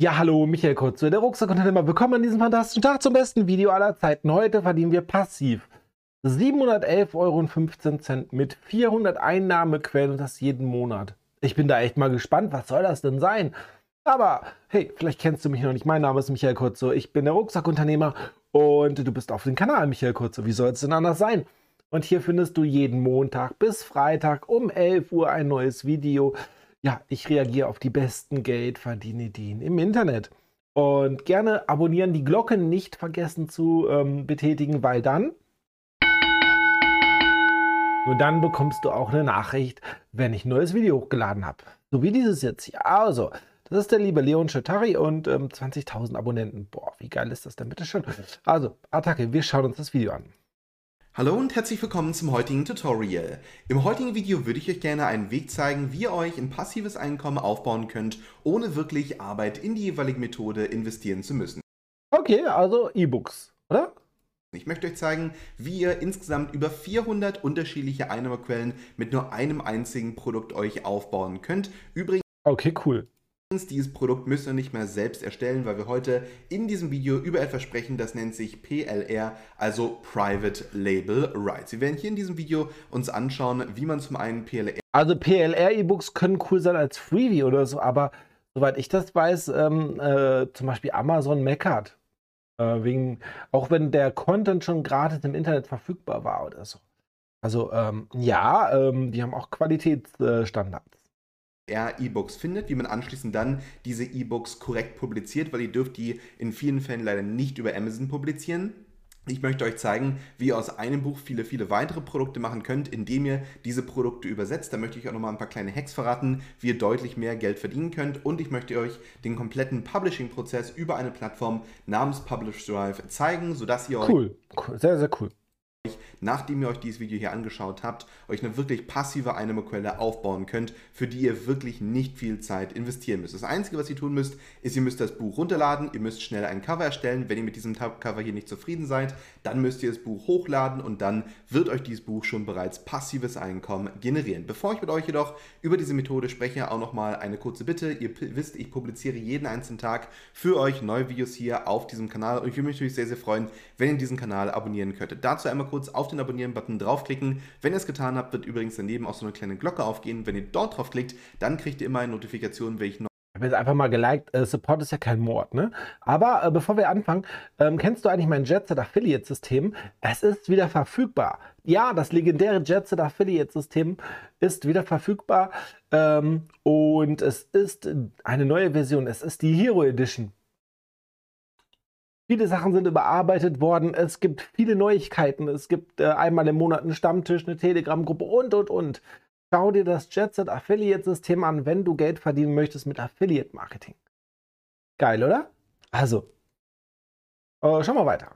Ja, hallo, Michael Kurze, der Rucksackunternehmer. Willkommen an diesem fantastischen Tag zum besten Video aller Zeiten. Heute verdienen wir passiv 711,15 Euro mit 400 Einnahmequellen und das jeden Monat. Ich bin da echt mal gespannt, was soll das denn sein? Aber hey, vielleicht kennst du mich noch nicht. Mein Name ist Michael Kurze, ich bin der Rucksackunternehmer und du bist auf dem Kanal Michael Kurze. Wie soll es denn anders sein? Und hier findest du jeden Montag bis Freitag um 11 Uhr ein neues Video ja, ich reagiere auf die besten Geldverdienideen im Internet. Und gerne abonnieren, die Glocke nicht vergessen zu ähm, betätigen, weil dann nur dann bekommst du auch eine Nachricht, wenn ich ein neues Video hochgeladen habe. So wie dieses jetzt hier. Also, das ist der liebe Leon Chetari und ähm, 20.000 Abonnenten. Boah, wie geil ist das denn bitte schön? Also, Attacke, wir schauen uns das Video an. Hallo und herzlich willkommen zum heutigen Tutorial. Im heutigen Video würde ich euch gerne einen Weg zeigen, wie ihr euch ein passives Einkommen aufbauen könnt, ohne wirklich Arbeit in die jeweilige Methode investieren zu müssen. Okay, also E-Books, oder? Ich möchte euch zeigen, wie ihr insgesamt über 400 unterschiedliche Einnahmequellen mit nur einem einzigen Produkt euch aufbauen könnt. Übrigens Okay, cool. Dieses Produkt müsst ihr nicht mehr selbst erstellen, weil wir heute in diesem Video über etwas sprechen, das nennt sich PLR, also Private Label Rights. Wir werden hier in diesem Video uns anschauen, wie man zum einen PLR... Also PLR-E-Books können cool sein als Freebie oder so, aber soweit ich das weiß, ähm, äh, zum Beispiel Amazon meckert. Äh, wegen, auch wenn der Content schon gratis im Internet verfügbar war oder so. Also ähm, ja, ähm, die haben auch Qualitätsstandards er E-Books findet, wie man anschließend dann diese E-Books korrekt publiziert, weil ihr dürft die in vielen Fällen leider nicht über Amazon publizieren. Ich möchte euch zeigen, wie ihr aus einem Buch viele, viele weitere Produkte machen könnt, indem ihr diese Produkte übersetzt. Da möchte ich euch auch nochmal ein paar kleine Hacks verraten, wie ihr deutlich mehr Geld verdienen könnt. Und ich möchte euch den kompletten Publishing-Prozess über eine Plattform namens Publish Drive zeigen, sodass ihr cool. euch... Cool, sehr, sehr cool nachdem ihr euch dieses Video hier angeschaut habt, euch eine wirklich passive Einnahmequelle aufbauen könnt, für die ihr wirklich nicht viel Zeit investieren müsst. Das Einzige, was ihr tun müsst, ist, ihr müsst das Buch runterladen, ihr müsst schnell ein Cover erstellen. Wenn ihr mit diesem Cover hier nicht zufrieden seid, dann müsst ihr das Buch hochladen und dann wird euch dieses Buch schon bereits passives Einkommen generieren. Bevor ich mit euch jedoch über diese Methode spreche, auch nochmal eine kurze Bitte. Ihr wisst, ich publiziere jeden einzelnen Tag für euch neue Videos hier auf diesem Kanal und ich würde mich natürlich sehr, sehr freuen, wenn ihr diesen Kanal abonnieren könntet. Dazu einmal kurz auf den Abonnieren-Button draufklicken. Wenn ihr es getan habt, wird übrigens daneben auch so eine kleine Glocke aufgehen. Wenn ihr dort draufklickt, dann kriegt ihr immer eine Notifikation, welche ich habe jetzt einfach mal geliked, äh, Support ist ja kein Mord, ne? Aber äh, bevor wir anfangen, ähm, kennst du eigentlich mein Jetset Affiliate System? Es ist wieder verfügbar. Ja, das legendäre Jetset Affiliate System ist wieder verfügbar ähm, und es ist eine neue Version. Es ist die Hero Edition. Viele Sachen sind überarbeitet worden. Es gibt viele Neuigkeiten. Es gibt äh, einmal im Monat einen Stammtisch, eine Telegram-Gruppe und, und, und. Schau dir das JetSet Affiliate System an, wenn du Geld verdienen möchtest mit Affiliate Marketing. Geil, oder? Also, äh, schauen wir weiter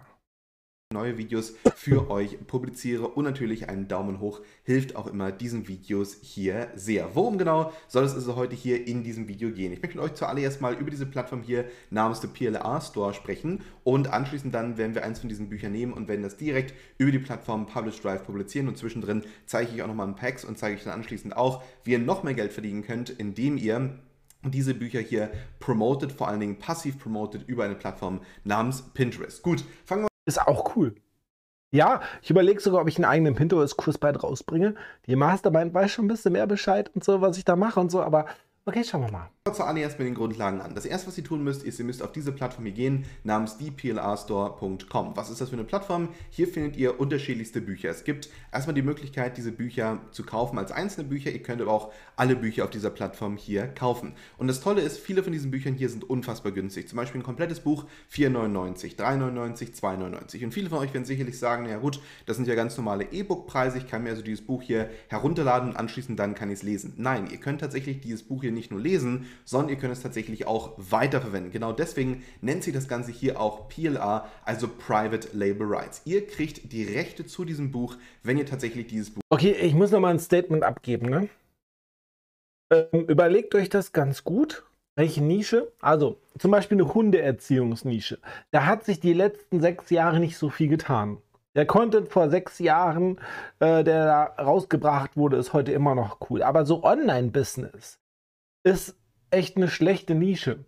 neue Videos für euch publiziere und natürlich einen Daumen hoch hilft auch immer diesen Videos hier sehr. Worum genau soll es also heute hier in diesem Video gehen? Ich möchte mit euch zuallererst mal über diese Plattform hier namens der PLA Store sprechen und anschließend dann werden wir eins von diesen Büchern nehmen und werden das direkt über die Plattform Publish Drive publizieren und zwischendrin zeige ich auch nochmal ein Packs und zeige ich dann anschließend auch, wie ihr noch mehr Geld verdienen könnt, indem ihr diese Bücher hier promotet, vor allen Dingen passiv promotet über eine Plattform namens Pinterest. Gut, fangen wir ist auch cool. Ja, ich überlege sogar, ob ich einen eigenen Pinterest-Kurs bald rausbringe. Die Mastermind weiß schon ein bisschen mehr Bescheid und so, was ich da mache und so, aber Okay, schauen wir mal. Zuallererst mit den Grundlagen an. Das erste, was ihr tun müsst, ist, ihr müsst auf diese Plattform hier gehen, namens dplrstore.com. Was ist das für eine Plattform? Hier findet ihr unterschiedlichste Bücher. Es gibt erstmal die Möglichkeit, diese Bücher zu kaufen als einzelne Bücher. Ihr könnt aber auch alle Bücher auf dieser Plattform hier kaufen. Und das Tolle ist, viele von diesen Büchern hier sind unfassbar günstig. Zum Beispiel ein komplettes Buch 4,99, 3,99, 2,99. Und viele von euch werden sicherlich sagen, ja gut, das sind ja ganz normale E-Book-Preise. Ich kann mir also dieses Buch hier herunterladen und anschließend dann kann ich es lesen. Nein, ihr könnt tatsächlich dieses Buch hier nicht nur lesen, sondern ihr könnt es tatsächlich auch weiterverwenden. Genau deswegen nennt sich das Ganze hier auch PLR, also Private Label Rights. Ihr kriegt die Rechte zu diesem Buch, wenn ihr tatsächlich dieses Buch. Okay, ich muss nochmal ein Statement abgeben. Ne? Ähm, überlegt euch das ganz gut. Welche Nische? Also zum Beispiel eine Hundeerziehungsnische. Da hat sich die letzten sechs Jahre nicht so viel getan. Der Content vor sechs Jahren, äh, der da rausgebracht wurde, ist heute immer noch cool. Aber so Online-Business, ist echt eine schlechte Nische.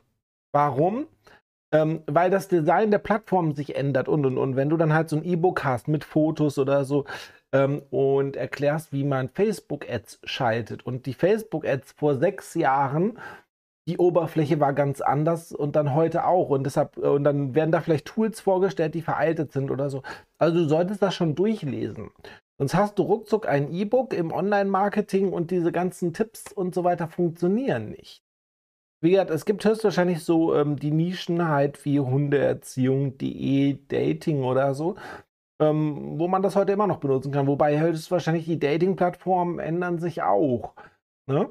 Warum? Ähm, weil das Design der Plattform sich ändert und und und. Wenn du dann halt so ein E-Book hast mit Fotos oder so ähm, und erklärst, wie man Facebook-Ads schaltet und die Facebook-Ads vor sechs Jahren die Oberfläche war ganz anders und dann heute auch. Und deshalb, und dann werden da vielleicht Tools vorgestellt, die veraltet sind oder so. Also du solltest das schon durchlesen. Sonst hast du ruckzuck ein E-Book im Online-Marketing und diese ganzen Tipps und so weiter funktionieren nicht. Wie gesagt, es gibt höchstwahrscheinlich so ähm, die Nischen halt wie Hundeerziehung.de, Dating oder so, ähm, wo man das heute immer noch benutzen kann. Wobei höchstwahrscheinlich die Dating-Plattformen ändern sich auch. Ne?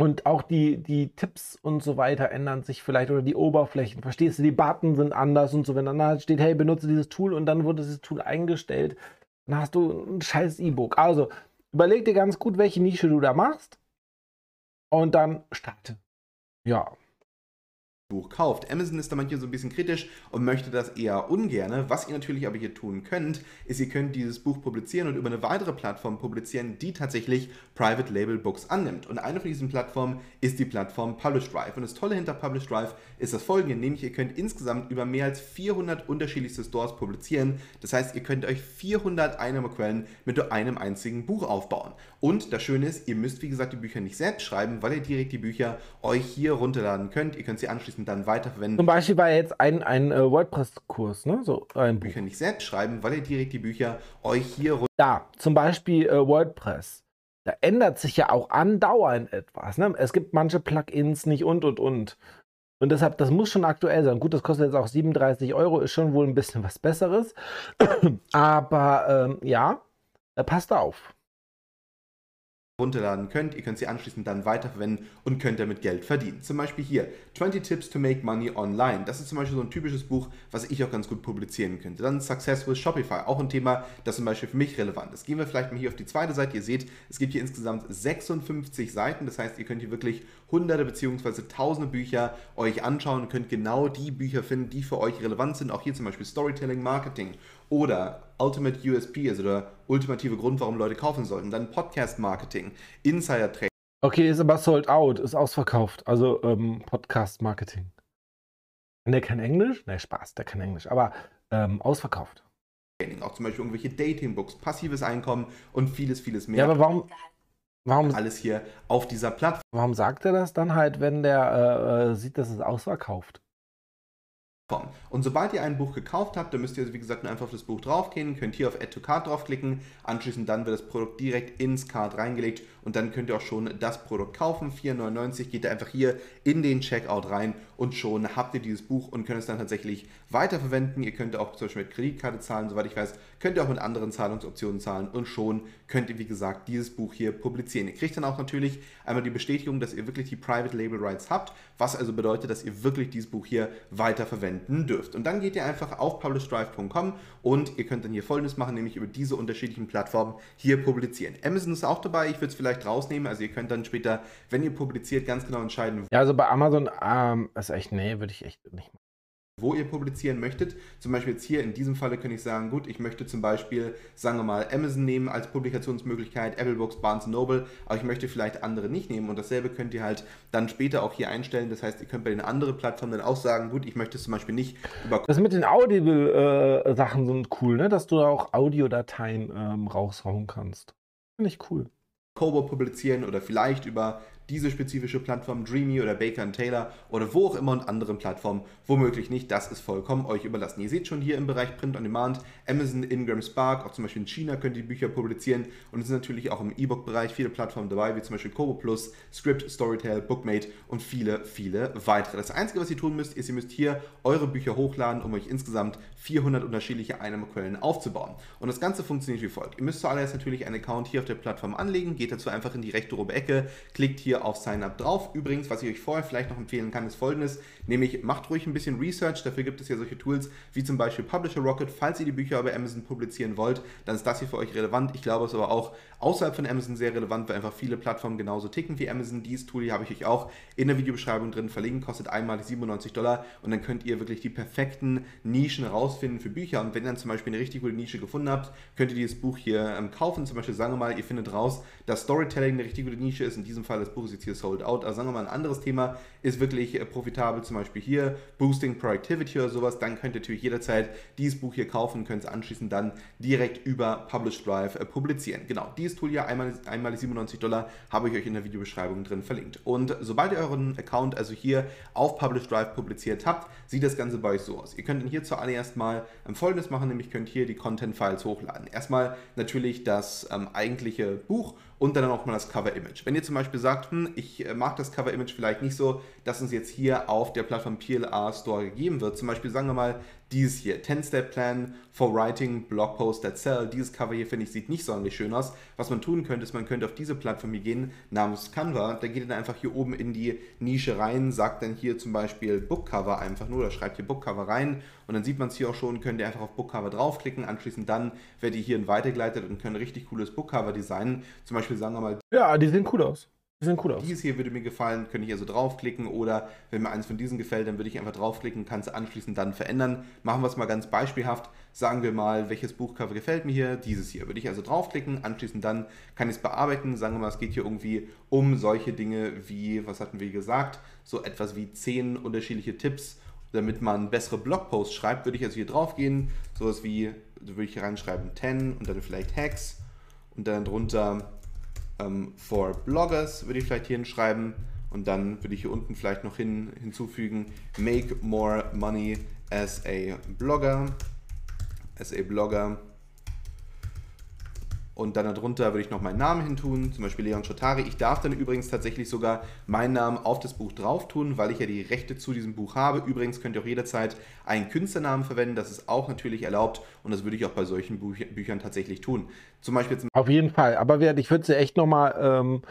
Und auch die, die Tipps und so weiter ändern sich vielleicht oder die Oberflächen. Verstehst du? Die Button sind anders und so. Wenn dann halt steht, hey, benutze dieses Tool und dann wurde dieses Tool eingestellt, dann hast du ein scheiß E-Book. Also überleg dir ganz gut, welche Nische du da machst und dann starte. Ja. Buch kauft. Amazon ist da manchmal so ein bisschen kritisch und möchte das eher ungern. Was ihr natürlich aber hier tun könnt, ist, ihr könnt dieses Buch publizieren und über eine weitere Plattform publizieren, die tatsächlich Private Label Books annimmt. Und eine von diesen Plattformen ist die Plattform Publish Drive. Und das Tolle hinter Publish Drive ist das folgende, nämlich ihr könnt insgesamt über mehr als 400 unterschiedlichste Stores publizieren. Das heißt, ihr könnt euch 400 Einnahmequellen mit nur einem einzigen Buch aufbauen. Und das Schöne ist, ihr müsst wie gesagt die Bücher nicht selbst schreiben, weil ihr direkt die Bücher euch hier runterladen könnt. Ihr könnt sie anschließend anschließend dann weiterverwenden. Zum Beispiel war jetzt ein, ein uh, WordPress-Kurs, ne? So ein Bücher nicht selbst schreiben, weil ihr direkt die Bücher euch hier Da, zum Beispiel uh, WordPress. Da ändert sich ja auch andauernd etwas. Ne? Es gibt manche Plugins nicht und und und. Und deshalb, das muss schon aktuell sein. Gut, das kostet jetzt auch 37 Euro, ist schon wohl ein bisschen was Besseres. Aber ähm, ja, passt auf runterladen könnt. Ihr könnt sie anschließend dann weiterverwenden und könnt damit Geld verdienen. Zum Beispiel hier 20 Tips to make money online. Das ist zum Beispiel so ein typisches Buch, was ich auch ganz gut publizieren könnte. Dann Success with Shopify, auch ein Thema, das zum Beispiel für mich relevant ist. Gehen wir vielleicht mal hier auf die zweite Seite. Ihr seht, es gibt hier insgesamt 56 Seiten. Das heißt, ihr könnt hier wirklich hunderte bzw. tausende Bücher euch anschauen und könnt genau die Bücher finden, die für euch relevant sind. Auch hier zum Beispiel Storytelling, Marketing oder Ultimate USP, also der ultimative Grund, warum Leute kaufen sollten. Dann Podcast Marketing, Insider Trading. Okay, ist aber sold out, ist ausverkauft. Also ähm, Podcast Marketing. Der kann Englisch? Ne, Spaß, der kann Englisch, aber ähm, ausverkauft. Auch zum Beispiel irgendwelche Dating-Books, passives Einkommen und vieles, vieles mehr. Ja, aber warum, warum alles hier auf dieser Plattform? Warum sagt er das dann halt, wenn der äh, äh sieht, dass es ausverkauft? Und sobald ihr ein Buch gekauft habt, dann müsst ihr, wie gesagt, nur einfach auf das Buch draufgehen, könnt hier auf Add to Cart draufklicken, anschließend dann wird das Produkt direkt ins Card reingelegt und dann könnt ihr auch schon das Produkt kaufen. 4,99 geht ihr einfach hier in den Checkout rein und schon habt ihr dieses Buch und könnt es dann tatsächlich weiterverwenden. Ihr könnt auch zum Beispiel mit Kreditkarte zahlen, soweit ich weiß, könnt ihr auch mit anderen Zahlungsoptionen zahlen und schon könnt ihr, wie gesagt, dieses Buch hier publizieren. Ihr kriegt dann auch natürlich einmal die Bestätigung, dass ihr wirklich die Private Label Rights habt, was also bedeutet, dass ihr wirklich dieses Buch hier weiterverwendet verwenden dürft. Und dann geht ihr einfach auf publishdrive.com und ihr könnt dann hier folgendes machen, nämlich über diese unterschiedlichen Plattformen hier publizieren. Amazon ist auch dabei, ich würde es vielleicht rausnehmen, also ihr könnt dann später, wenn ihr publiziert, ganz genau entscheiden. Ja, also bei Amazon ähm, ist echt, nee, würde ich echt nicht machen wo ihr publizieren möchtet. Zum Beispiel jetzt hier in diesem Falle könnte ich sagen, gut, ich möchte zum Beispiel, sagen wir mal, Amazon nehmen als Publikationsmöglichkeit, Apple Books, Barnes Noble, aber ich möchte vielleicht andere nicht nehmen und dasselbe könnt ihr halt dann später auch hier einstellen. Das heißt, ihr könnt bei den anderen Plattformen dann auch sagen, gut, ich möchte es zum Beispiel nicht über... Das mit den Audible-Sachen äh, sind cool, ne? dass du da auch Audiodateien ähm, raushauen kannst. Finde ich cool. Kobo publizieren oder vielleicht über diese spezifische Plattform, Dreamy oder Baker Taylor oder wo auch immer und anderen Plattformen, womöglich nicht. Das ist vollkommen euch überlassen. Ihr seht schon hier im Bereich Print on Demand, Amazon, Ingram Spark, auch zum Beispiel in China könnt ihr Bücher publizieren und es sind natürlich auch im E-Book-Bereich viele Plattformen dabei, wie zum Beispiel Kobo Plus, Script, Storytel, Bookmate und viele, viele weitere. Das Einzige, was ihr tun müsst, ist, ihr müsst hier eure Bücher hochladen, um euch insgesamt 400 unterschiedliche Einnahmequellen aufzubauen. Und das Ganze funktioniert wie folgt. Ihr müsst zuallererst natürlich einen Account hier auf der Plattform anlegen, geht dazu einfach in die rechte obere Ecke, klickt hier auf Sign Up drauf. Übrigens, was ich euch vorher vielleicht noch empfehlen kann, ist folgendes, nämlich macht ruhig ein bisschen Research, dafür gibt es ja solche Tools wie zum Beispiel Publisher Rocket. Falls ihr die Bücher bei Amazon publizieren wollt, dann ist das hier für euch relevant. Ich glaube, es ist aber auch außerhalb von Amazon sehr relevant, weil einfach viele Plattformen genauso ticken wie Amazon. Dieses Tool hier habe ich euch auch in der Videobeschreibung drin verlinkt, kostet einmalig 97 Dollar und dann könnt ihr wirklich die perfekten Nischen rausfinden für Bücher. Und wenn ihr dann zum Beispiel eine richtig gute Nische gefunden habt, könnt ihr dieses Buch hier ähm, kaufen. Zum Beispiel sagen wir mal, ihr findet raus, dass Storytelling eine richtig gute Nische ist. In diesem Fall das Buch ist jetzt hier sold out. Also sagen wir mal, ein anderes Thema ist wirklich äh, profitabel, zum Beispiel hier Boosting Productivity oder sowas. Dann könnt ihr natürlich jederzeit dieses Buch hier kaufen und könnt es anschließend dann direkt über Publish Drive äh, publizieren. Genau, dieses Tool hier, einmal, einmal 97 Dollar, habe ich euch in der Videobeschreibung drin verlinkt. Und sobald ihr euren Account also hier auf Publish Drive publiziert habt, sieht das Ganze bei euch so aus. Ihr könnt dann hier zuallererst mal ähm, Folgendes machen, nämlich könnt hier die Content-Files hochladen. Erstmal natürlich das ähm, eigentliche Buch und dann auch mal das Cover-Image. Wenn ihr zum Beispiel sagt, hm, ich äh, mag das Cover-Image vielleicht nicht so, dass uns jetzt hier auf der Plattform PLR Store gegeben wird, zum Beispiel sagen wir mal dieses hier, 10-Step-Plan for Writing Blog Post that Sell. Dieses Cover hier, finde ich, sieht nicht sonderlich schön aus. Was man tun könnte, ist, man könnte auf diese Plattform hier gehen, namens Canva. Da geht ihr dann einfach hier oben in die Nische rein, sagt dann hier zum Beispiel Bookcover einfach nur, oder schreibt hier Bookcover rein und dann sieht man es hier auch schon, könnt ihr einfach auf Bookcover draufklicken, anschließend dann werdet ihr hier weitergeleitet und könnt ein richtig cooles Bookcover designen. Zum Beispiel sagen wir mal. Ja, die sehen cool aus. Die sehen cool aus. Dieses hier würde mir gefallen, könnte ich also draufklicken oder wenn mir eins von diesen gefällt, dann würde ich einfach draufklicken, kann es anschließend dann verändern. Machen wir es mal ganz beispielhaft. Sagen wir mal, welches Buchcover gefällt mir hier? Dieses hier. Würde ich also draufklicken, anschließend dann kann ich es bearbeiten. Sagen wir mal, es geht hier irgendwie um solche Dinge wie, was hatten wir gesagt, so etwas wie zehn unterschiedliche Tipps, damit man bessere Blogposts schreibt, würde ich also hier draufgehen. Sowas wie, würde ich hier reinschreiben 10 und dann vielleicht Hacks und dann drunter ähm, for Bloggers würde ich vielleicht hier hinschreiben und dann würde ich hier unten vielleicht noch hin, hinzufügen Make more money as a Blogger, as a Blogger und dann darunter würde ich noch meinen Namen hintun, zum Beispiel Leon Schotari. Ich darf dann übrigens tatsächlich sogar meinen Namen auf das Buch drauf tun, weil ich ja die Rechte zu diesem Buch habe. Übrigens könnt ihr auch jederzeit einen Künstlernamen verwenden, das ist auch natürlich erlaubt und das würde ich auch bei solchen Büch Büchern tatsächlich tun. Zum Beispiel Auf jeden Fall, aber ich würde sie echt nochmal ähm,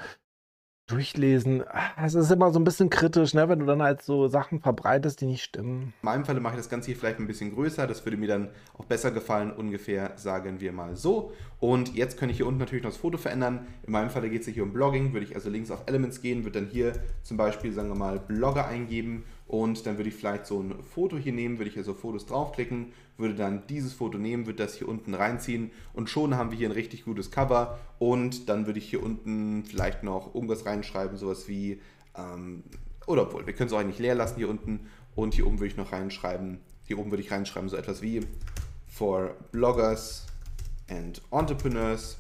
durchlesen. Es ist immer so ein bisschen kritisch, ne, wenn du dann halt so Sachen verbreitest, die nicht stimmen. In meinem Falle mache ich das Ganze hier vielleicht ein bisschen größer. Das würde mir dann auch besser gefallen, ungefähr sagen wir mal so. Und jetzt kann ich hier unten natürlich noch das Foto verändern. In meinem Falle geht es hier um Blogging. Würde ich also links auf Elements gehen, würde dann hier zum Beispiel, sagen wir mal, Blogger eingeben und dann würde ich vielleicht so ein Foto hier nehmen, würde ich also Fotos draufklicken, würde dann dieses Foto nehmen, würde das hier unten reinziehen und schon haben wir hier ein richtig gutes Cover. Und dann würde ich hier unten vielleicht noch irgendwas reinschreiben, sowas wie, ähm, oder obwohl, wir können es auch eigentlich leer lassen hier unten. Und hier oben würde ich noch reinschreiben, hier oben würde ich reinschreiben so etwas wie for bloggers and entrepreneurs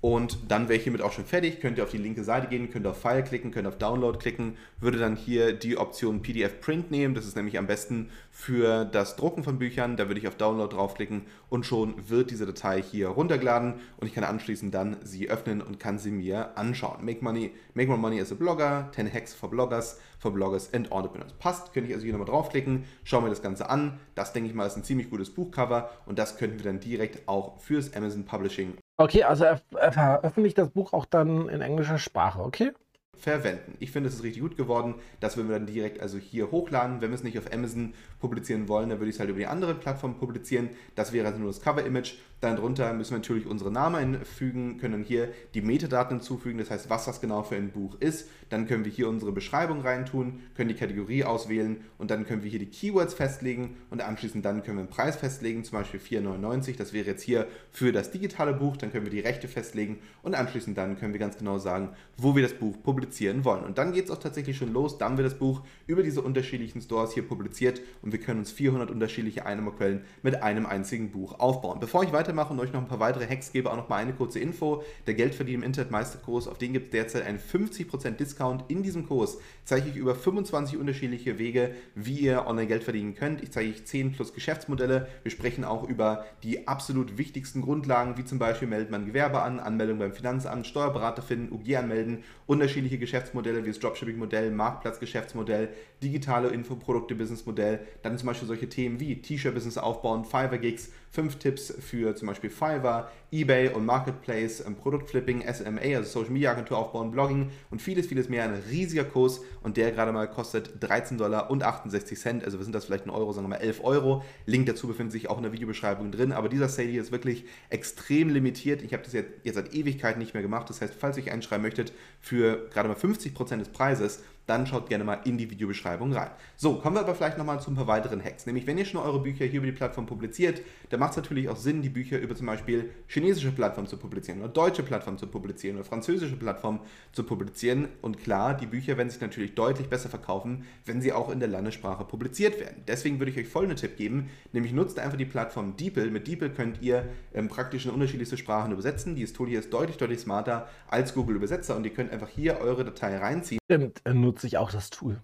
und dann wäre ich hiermit auch schon fertig. Könnt ihr auf die linke Seite gehen, könnt auf File klicken, könnt auf Download klicken, würde dann hier die Option PDF Print nehmen. Das ist nämlich am besten für das Drucken von Büchern. Da würde ich auf Download draufklicken und schon wird diese Datei hier runtergeladen und ich kann anschließend dann sie öffnen und kann sie mir anschauen. Make money, make more money as a Blogger, 10 Hacks for Bloggers, for Bloggers and Entrepreneurs. Passt, könnte ich also hier nochmal draufklicken, schauen wir das Ganze an. Das denke ich mal ist ein ziemlich gutes Buchcover und das könnten wir dann direkt auch fürs Amazon Publishing Okay, also er, er veröffentlicht das Buch auch dann in englischer Sprache, okay? verwenden. Ich finde, es ist richtig gut geworden. Das würden wir dann direkt also hier hochladen. Wenn wir es nicht auf Amazon publizieren wollen, dann würde ich es halt über die andere Plattform publizieren. Das wäre also nur das Cover-Image. Dann drunter müssen wir natürlich unsere Namen einfügen, können hier die Metadaten hinzufügen, das heißt, was das genau für ein Buch ist. Dann können wir hier unsere Beschreibung reintun, können die Kategorie auswählen und dann können wir hier die Keywords festlegen und anschließend dann können wir einen Preis festlegen, zum Beispiel 4,99. Das wäre jetzt hier für das digitale Buch. Dann können wir die Rechte festlegen und anschließend dann können wir ganz genau sagen, wo wir das Buch publizieren wollen. Und dann geht es auch tatsächlich schon los. Dann wird das Buch über diese unterschiedlichen Stores hier publiziert und wir können uns 400 unterschiedliche Einnahmequellen mit einem einzigen Buch aufbauen. Bevor ich weiter weitermache und euch noch ein paar weitere Hacks gebe, auch noch mal eine kurze Info. Der Geldverdienen im Internet Meisterkurs, auf den gibt es derzeit einen 50% Discount. In diesem Kurs zeige ich über 25 unterschiedliche Wege, wie ihr online Geld verdienen könnt. Ich zeige euch 10 plus Geschäftsmodelle. Wir sprechen auch über die absolut wichtigsten Grundlagen, wie zum Beispiel meldet man Gewerbe an, Anmeldung beim Finanzamt, Steuerberater finden, UG anmelden, unterschiedliche Geschäftsmodelle wie das Dropshipping-Modell, Marktplatzgeschäftsmodell, digitale Infoprodukte-Business-Modell, dann zum Beispiel solche Themen wie T-Shirt-Business aufbauen, Fiverr-Gigs, fünf Tipps für zum Beispiel Fiverr, eBay und Marketplace, ähm, Produktflipping, SMA, also Social Media Agentur aufbauen, Blogging und vieles, vieles mehr. Ein riesiger Kurs und der gerade mal kostet 13 Dollar und 68 Cent. Also wir sind das vielleicht ein Euro, sagen wir mal 11 Euro. Link dazu befindet sich auch in der Videobeschreibung drin. Aber dieser Sale hier ist wirklich extrem limitiert. Ich habe das jetzt, jetzt seit Ewigkeiten nicht mehr gemacht. Das heißt, falls ihr euch einschreiben möchtet für gerade mal 50% des Preises, dann schaut gerne mal in die Videobeschreibung rein. So, kommen wir aber vielleicht nochmal zu ein paar weiteren Hacks. Nämlich, wenn ihr schon eure Bücher hier über die Plattform publiziert, dann macht es natürlich auch Sinn, die Bücher über zum Beispiel chinesische Plattformen zu publizieren oder deutsche Plattformen zu publizieren oder französische Plattformen zu publizieren. Und klar, die Bücher werden sich natürlich deutlich besser verkaufen, wenn sie auch in der Landessprache publiziert werden. Deswegen würde ich euch folgenden Tipp geben, nämlich nutzt einfach die Plattform DeepL. Mit DeepL könnt ihr ähm, praktisch in unterschiedlichste Sprachen übersetzen. Dieses Tool hier ist deutlich, deutlich smarter als Google Übersetzer und ihr könnt einfach hier eure Datei reinziehen. Stimmt, nutze ich auch das Tool.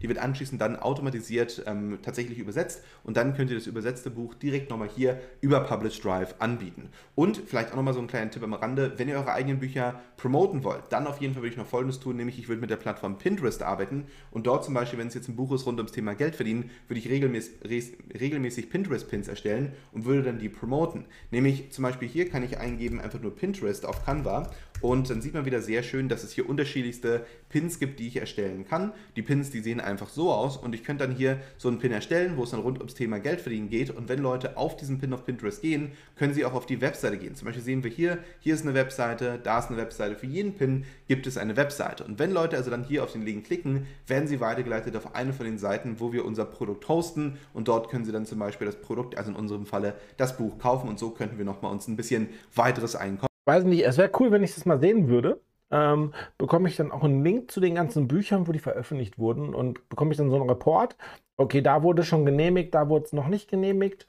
Die wird anschließend dann automatisiert ähm, tatsächlich übersetzt und dann könnt ihr das übersetzte Buch direkt nochmal hier über Publish Drive anbieten. Und vielleicht auch nochmal so einen kleinen Tipp am Rande, wenn ihr eure eigenen Bücher promoten wollt, dann auf jeden Fall würde ich noch Folgendes tun, nämlich ich würde mit der Plattform Pinterest arbeiten und dort zum Beispiel, wenn es jetzt ein Buch ist rund ums Thema Geld verdienen, würde ich regelmäßig, regelmäßig Pinterest-Pins erstellen und würde dann die promoten. Nämlich zum Beispiel hier kann ich eingeben einfach nur Pinterest auf Canva und dann sieht man wieder sehr schön, dass es hier unterschiedlichste Pins gibt, die ich erstellen kann. Die Pins, die sehen einfach so aus und ich könnte dann hier so einen Pin erstellen, wo es dann rund ums Thema Geld verdienen geht. Und wenn Leute auf diesen Pin auf Pinterest gehen, können sie auch auf die Webseite gehen. Zum Beispiel sehen wir hier, hier ist eine Webseite, da ist eine Webseite. Für jeden Pin gibt es eine Webseite. Und wenn Leute also dann hier auf den Link klicken, werden sie weitergeleitet auf eine von den Seiten, wo wir unser Produkt hosten. Und dort können sie dann zum Beispiel das Produkt, also in unserem Falle das Buch kaufen. Und so könnten wir nochmal uns ein bisschen weiteres Einkommen weiß nicht, es wäre cool, wenn ich das mal sehen würde. Ähm, bekomme ich dann auch einen Link zu den ganzen Büchern, wo die veröffentlicht wurden und bekomme ich dann so einen Report. Okay, da wurde schon genehmigt, da wurde es noch nicht genehmigt.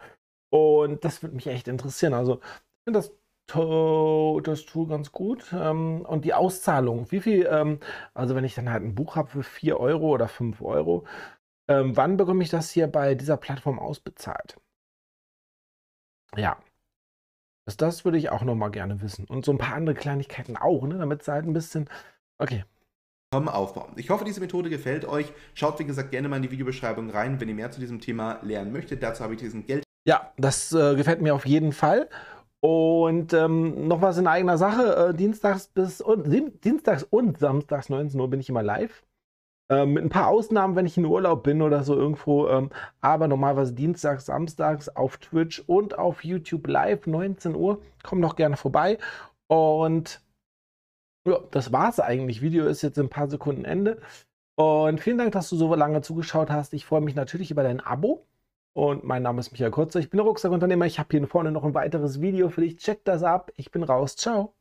Und das würde mich echt interessieren. Also, ich finde das, das Tool ganz gut. Ähm, und die Auszahlung, wie viel, ähm, also wenn ich dann halt ein Buch habe für 4 Euro oder 5 Euro, ähm, wann bekomme ich das hier bei dieser Plattform ausbezahlt? Ja, das, das würde ich auch noch mal gerne wissen. Und so ein paar andere Kleinigkeiten auch, ne? damit es halt ein bisschen. Okay. Aufbauen. Ich hoffe, diese Methode gefällt euch. Schaut, wie gesagt, gerne mal in die Videobeschreibung rein, wenn ihr mehr zu diesem Thema lernen möchtet. Dazu habe ich diesen Geld. Ja, das äh, gefällt mir auf jeden Fall. Und ähm, noch was in eigener Sache. Äh, dienstags bis und Dienstags und Samstags 19 Uhr bin ich immer live. Ähm, mit ein paar Ausnahmen, wenn ich in Urlaub bin oder so irgendwo. Ähm, aber normalerweise dienstags, samstags auf Twitch und auf YouTube live, 19 Uhr. Komm doch gerne vorbei. Und ja, das war's eigentlich. Video ist jetzt in ein paar Sekunden Ende. Und vielen Dank, dass du so lange zugeschaut hast. Ich freue mich natürlich über dein Abo. Und mein Name ist Michael Kurzer. Ich bin Rucksackunternehmer. Ich habe hier vorne noch ein weiteres Video für dich. Check das ab. Ich bin raus. Ciao.